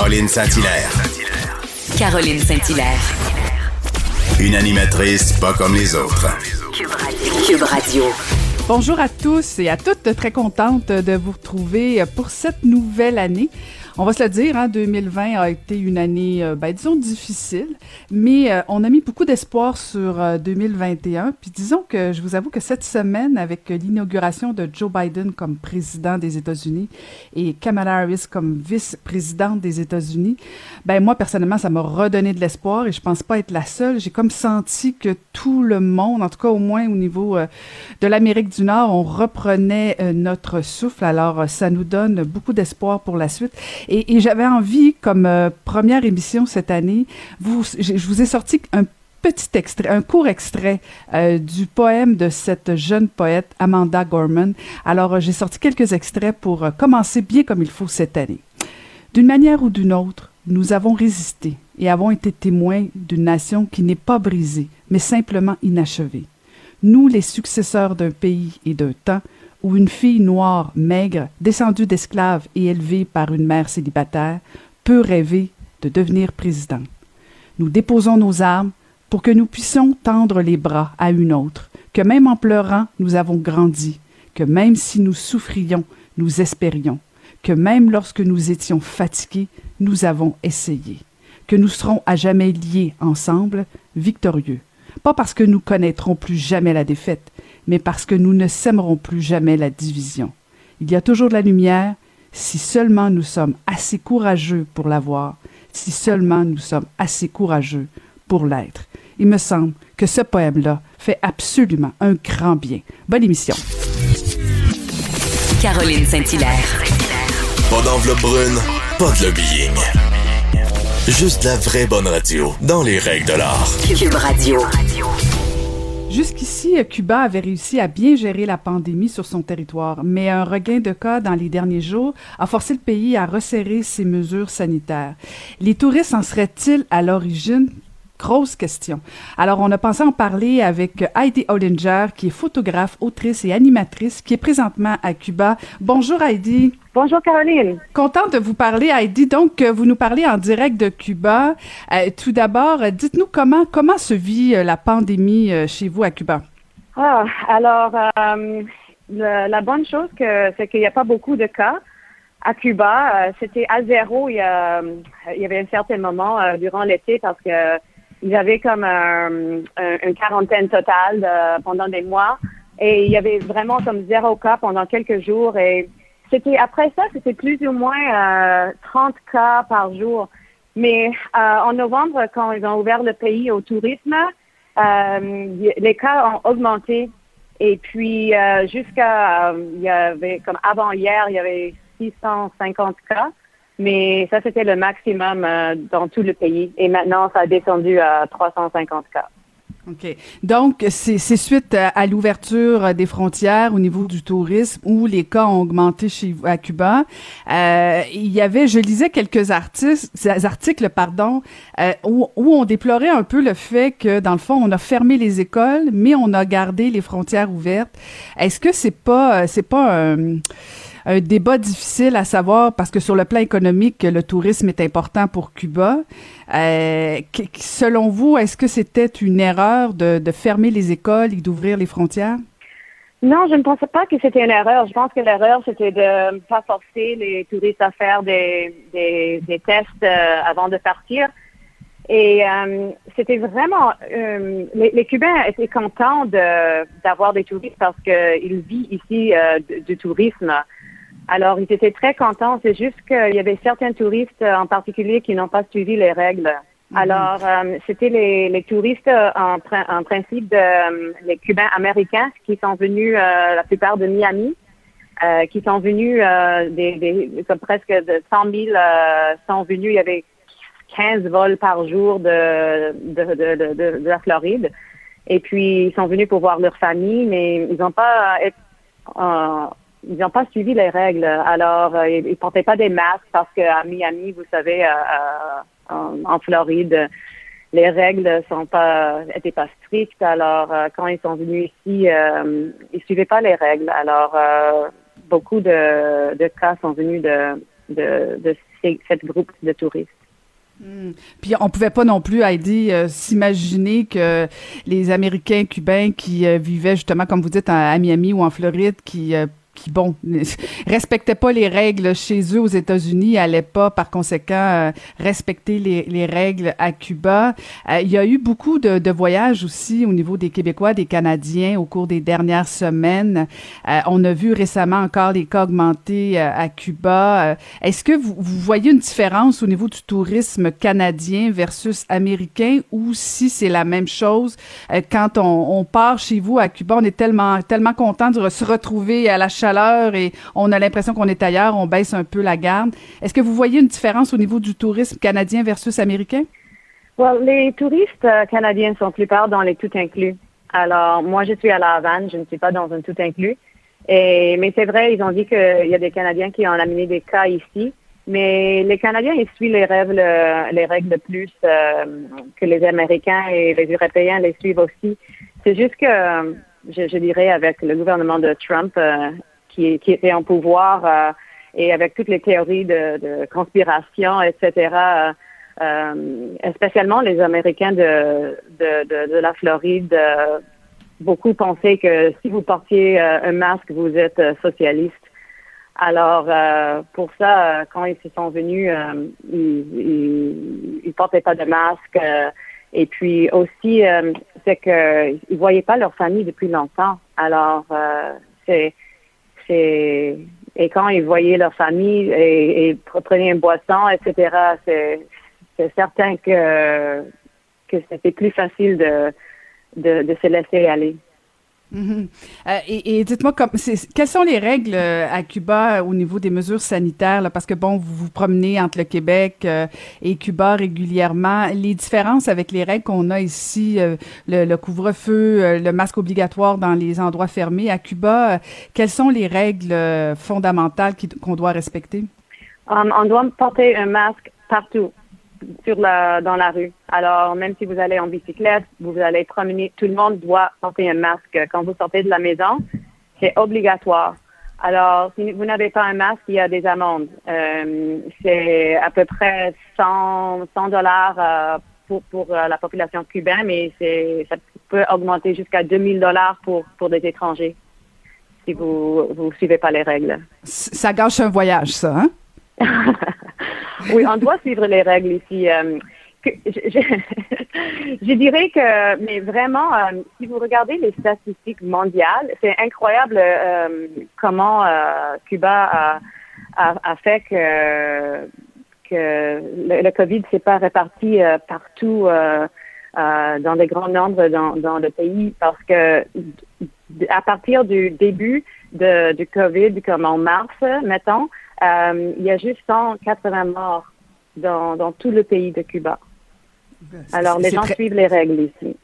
Caroline Saint-Hilaire. Caroline Saint-Hilaire. Une animatrice pas comme les autres. Cube Radio. Bonjour à tous et à toutes, très contente de vous retrouver pour cette nouvelle année. On va se le dire, hein, 2020 a été une année, euh, ben, disons, difficile, mais euh, on a mis beaucoup d'espoir sur 2021. Euh, Puis disons que je vous avoue que cette semaine, avec l'inauguration de Joe Biden comme président des États-Unis et Kamala Harris comme vice-présidente des États-Unis, ben moi, personnellement, ça m'a redonné de l'espoir et je pense pas être la seule. J'ai comme senti que tout le monde, en tout cas au moins au niveau de l'Amérique du Nord, on reprenait notre souffle. Alors, ça nous donne beaucoup d'espoir pour la suite. Et, j'avais envie, comme euh, première émission cette année, je, vous ai sorti un petit extrait, un court extrait euh, du poème de cette jeune poète Amanda Gorman. Alors, euh, j'ai sorti quelques extraits pour commencer bien comme il faut cette année. D'une manière ou d'une autre, nous avons résisté et avons été témoins d'une nation qui n'est pas brisée, mais simplement inachevée. Nous, les successeurs d'un pays et d'un temps, où une fille noire, maigre, descendue d'esclaves et élevée par une mère célibataire, peut rêver de devenir président. Nous déposons nos armes pour que nous puissions tendre les bras à une autre, que même en pleurant, nous avons grandi, que même si nous souffrions, nous espérions, que même lorsque nous étions fatigués, nous avons essayé, que nous serons à jamais liés ensemble, victorieux, pas parce que nous connaîtrons plus jamais la défaite, mais parce que nous ne sèmerons plus jamais la division. Il y a toujours de la lumière si seulement nous sommes assez courageux pour la voir, si seulement nous sommes assez courageux pour l'être. Il me semble que ce poème-là fait absolument un grand bien. Bonne émission. Caroline Saint-Hilaire. Pas d'enveloppe brune, pas de lobbying. Juste la vraie bonne radio, dans les règles de l'art. Cube Radio. Jusqu'ici, Cuba avait réussi à bien gérer la pandémie sur son territoire, mais un regain de cas dans les derniers jours a forcé le pays à resserrer ses mesures sanitaires. Les touristes en seraient-ils à l'origine? Grosse question. Alors, on a pensé en parler avec Heidi Ollinger, qui est photographe, autrice et animatrice, qui est présentement à Cuba. Bonjour Heidi. Bonjour Caroline. Contente de vous parler, Heidi. Donc, euh, vous nous parlez en direct de Cuba. Euh, tout d'abord, dites-nous comment comment se vit euh, la pandémie chez vous à Cuba? Ah, alors la bonne chose que c'est qu'il n'y a pas beaucoup de cas à Cuba. C'était à zéro il y, a, il y avait un certain moment durant l'été parce que il y avait comme une quarantaine totale pendant des mois et il y avait vraiment comme zéro cas pendant quelques jours et c'était après ça, c'était plus ou moins euh, 30 cas par jour. Mais euh, en novembre, quand ils ont ouvert le pays au tourisme, euh, les cas ont augmenté. Et puis euh, jusqu'à, il y avait comme avant hier, il y avait 650 cas. Mais ça, c'était le maximum dans tout le pays. Et maintenant, ça a descendu à 350 cas. OK. Donc, c'est suite à, l'ouverture des frontières au niveau du tourisme où les cas ont augmenté chez à Cuba. Euh, il y avait, je lisais quelques artistes, articles, pardon, euh, où, où, on déplorait un peu le fait que, dans le fond, on a fermé les écoles, mais on a gardé les frontières ouvertes. Est-ce que c'est pas, c'est pas un un débat difficile à savoir parce que sur le plan économique, le tourisme est important pour Cuba. Euh, selon vous, est-ce que c'était une erreur de, fermer les écoles et d'ouvrir les frontières? Non, je ne pense pas que c'était une erreur. Je pense que l'erreur, c'était de ne pas forcer les touristes à faire des, tests euh, avant de partir. Et euh, c'était vraiment, les, Cubains étaient contents d'avoir des touristes parce qu'ils vivent ici du tourisme. Alors, ils étaient très contents. C'est juste qu'il y avait certains touristes en particulier qui n'ont pas suivi les règles. Mhm. Alors, euh, c'était les, les, touristes en, en principe de, euh, les Cubains américains qui sont venus, euh, la plupart de Miami, qui sont venus, des, des, comme presque de 100 000 sont venus. Il y avait 15 vols par jour de, de, de, de, de la Floride. Et puis, ils sont venus pour voir leur famille, mais ils n'ont pas ils n'ont pas suivi les règles. Alors, euh, ils ne portaient pas des masques parce qu'à Miami, vous savez, euh, euh, en, Floride, les règles sont pas étaient pas strictes. Alors, quand ils sont venus ici, ils suivaient pas les règles. Alors, beaucoup de, cas sont venus de de cette groupe de touristes. Hmm. Puis on pouvait pas non plus, Heidi, s'imaginer que les Américains cubains qui vivaient justement, comme vous dites, à, Miami ou en Floride, qui qui, bon, respectaient pas les règles chez eux aux États-Unis, allaient pas, par conséquent, euh, respecter les, les, règles à Cuba. Euh, il y a eu beaucoup de, de, voyages aussi au niveau des Québécois, des Canadiens au cours des dernières semaines. Euh, on a vu récemment encore les cas augmenter à Cuba. Est-ce que vous, vous, voyez une différence au niveau du tourisme canadien versus américain ou si c'est la même chose quand on, on, part chez vous à Cuba, on est tellement, tellement content de se retrouver à la chaleur et on a l'impression qu'on est ailleurs, on baisse un peu la garde. Est-ce que vous voyez une différence au niveau du tourisme canadien versus américain? les touristes euh, canadiens sont plupart dans les tout inclus. Alors, moi, je suis à La Havane, je ne suis pas dans un tout inclus. Et, mais c'est vrai, ils ont dit qu'il y a des Canadiens qui ont amené des cas ici. Mais les Canadiens, ils suivent les règles, les règles plus euh, que les Américains et les Européens les suivent aussi. C'est juste que, je, dirais, avec le gouvernement de Trump, euh, qui, qui était en pouvoir euh, et avec toutes les théories de, de conspiration, etc. Euh, spécialement les Américains de, de, de, la Floride, euh, beaucoup pensaient que si vous portiez euh, un masque, vous êtes socialiste. Alors, pour ça, quand ils se sont venus, ils, ils, portaient pas de masque. et puis aussi, c'est qu'ils ne voyaient pas leur famille depuis longtemps. Alors, c'est et quand ils voyaient leur famille et, prenaient une boisson, etc., c'est certain que, que c'était plus facile de, de se laisser aller. Mhm. Euh, et, dites-moi, comme, quelles sont les règles euh, à Cuba au niveau des mesures sanitaires? Là, parce que, bon, vous vous promenez entre le Québec euh, et Cuba régulièrement. Les différences avec les règles qu'on a ici, le, couvre-feu, le masque obligatoire dans les endroits fermés. À Cuba, quelles sont les règles fondamentales qu'on doit respecter? Um, on doit porter un masque partout sur la, dans la rue. Alors, même si vous allez en bicyclette, vous allez promener, tout le monde doit porter un masque. Quand vous sortez de la maison, c'est obligatoire. Alors, si vous n'avez pas un masque, il y a des amendes. Euh, c'est à peu près 100, 100 dollars euh, pour, pour euh, la population cubaine, mais c'est, ça peut augmenter jusqu'à 2000 dollars pour, pour des étrangers si vous ne suivez pas les règles. Ça gâche un voyage, ça, hein? oui, on doit suivre les règles ici. Euh, je, dirais que, mais vraiment, euh, si vous regardez les statistiques mondiales, c'est incroyable euh, comment Cuba a, fait que, le, COVID s'est pas réparti partout dans des grands nombres dans, dans, le pays parce que à partir du début de, du COVID, comme en mars, mettons, euh, il y a juste 180 morts dans, dans tout le pays de Cuba. Ben, Alors, les gens suivent les règles ici.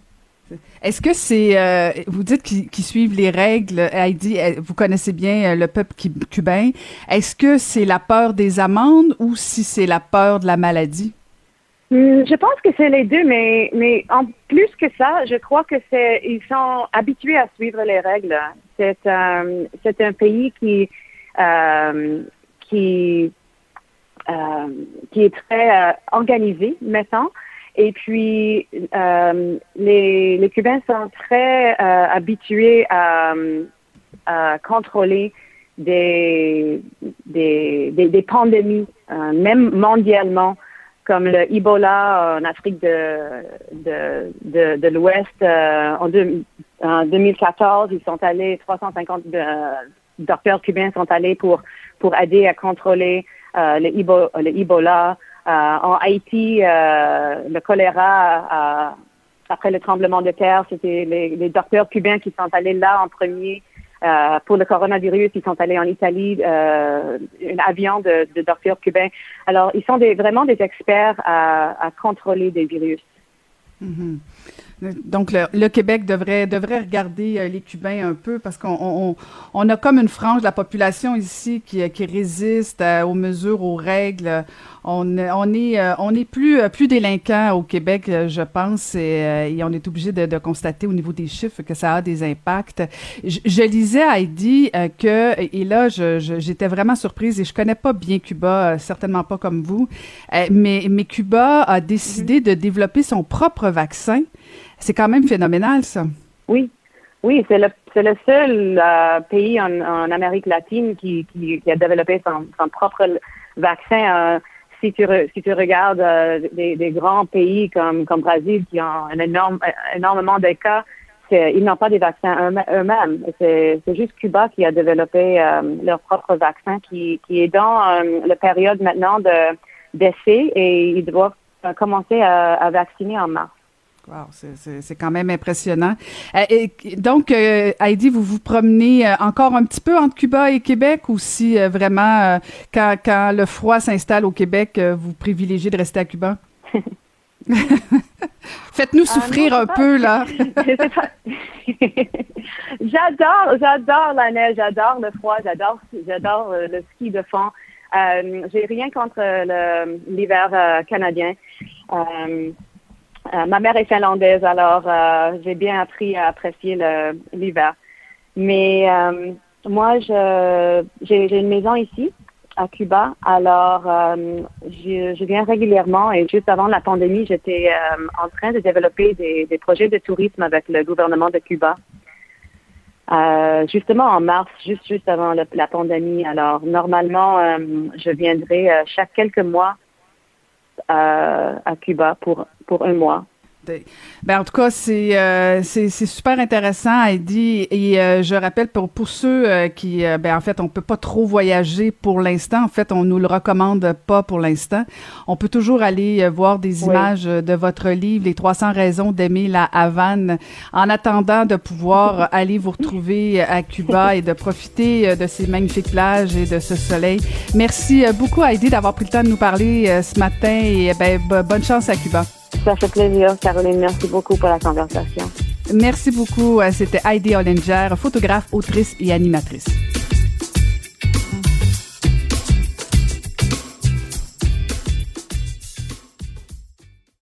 Est-ce que c'est, euh, vous dites qu'ils suivent les règles, Heidi, euh, vous connaissez bien le peuple cubain. Est-ce que c'est la peur des amendes ou si c'est la peur de la maladie? Hmm, je pense que c'est les deux, mais, mais en plus que ça, je crois que c'est, ils sont habitués à suivre les règles. C'est un, c'est un pays qui, euh, qui, euh, qui est très euh, organisé maintenant. Et puis, euh, les, Cubains sont très habitués à, à, contrôler des, des, des, pandémies, même mondialement, comme le Ebola en Afrique de, de, de, de l'Ouest. en, en 2014, ils sont allés, 350 docteurs cubains sont allés pour pour aider à contrôler euh, le, Ebola. Euh, en Haïti, euh, le choléra, après le tremblement de terre, c'était les, docteurs cubains qui sont allés là en premier. Pour le coronavirus, ils sont allés en Italie, un avion de, docteurs cubains. Alors, ils sont vraiment des experts à, à contrôler des virus. Mm-hmm. Donc, le, Québec devrait, devrait regarder euh, les Cubains un peu parce qu'on on, a comme une frange de la population ici qui, qui résiste euh, aux mesures, aux règles. On, on est, euh, on est plus, euh, plus délinquant au Québec, je pense, et, on est obligé de, de, constater au niveau des chiffres que ça a des impacts. Je, lisais à Heidi que, et là, j'étais vraiment surprise, et je connais pas bien Cuba, certainement pas comme vous, mais, mais Cuba a décidé mm-hmm. de développer son propre vaccin. C'est quand même phénoménal, ça. Oui, oui, c'est le, c'est le seul euh, pays en, en, Amérique latine qui, qui, qui a développé son, son propre vaccin. Euh, si tu, si tu regardes euh, des, des, grands pays comme, comme Brésil qui ont un énorme, énormément de cas, ils n'ont pas des vaccins eux-mêmes. C'est, juste Cuba qui a développé leur propre vaccin qui, qui est dans la période maintenant de, d'essai et ils doivent commencer à, à vacciner en mars. Wow, c'est quand même impressionnant. Euh, et, donc, euh, Heidi, vous vous promenez euh, encore un petit peu entre Cuba et Québec ou si vraiment, quand, quand, le froid s'installe au Québec, vous privilégiez de rester à Cuba? Faites-nous souffrir un peu, là. j'adore, j'adore la neige, j'adore le froid, j'adore, j'adore le ski de fond. J'ai rien contre l'hiver canadien. Euh, ma mère est finlandaise, alors euh, j'ai bien appris à apprécier l'hiver. Mais euh, moi, j'ai une maison ici, à Cuba. Alors, je, je, viens régulièrement et juste avant la pandémie, j'étais en train de développer des, projets de tourisme avec le gouvernement de Cuba. justement en mars, juste juste avant la pandémie. Alors, normalement, je viendrai chaque quelques mois à Cuba pour, pour un mois. Ben, en tout cas, c'est euh, c'est super intéressant, Heidi. Et euh, je rappelle pour, pour ceux euh, qui, euh, ben, en fait, on peut pas trop voyager pour l'instant. En fait, on nous le recommande pas pour l'instant. On peut toujours aller voir des images de votre livre, Les 300 raisons d'aimer la Havane, en attendant de pouvoir aller vous retrouver à Cuba et de profiter de ces magnifiques plages et de ce soleil. Merci beaucoup, Heidi, d'avoir pris le temps de nous parler ce matin et ben, bonne chance à Cuba. Ça fait plaisir, Caroline. Merci beaucoup pour la conversation. Merci beaucoup. C'était Heidi Ollinger, photographe, autrice et animatrice.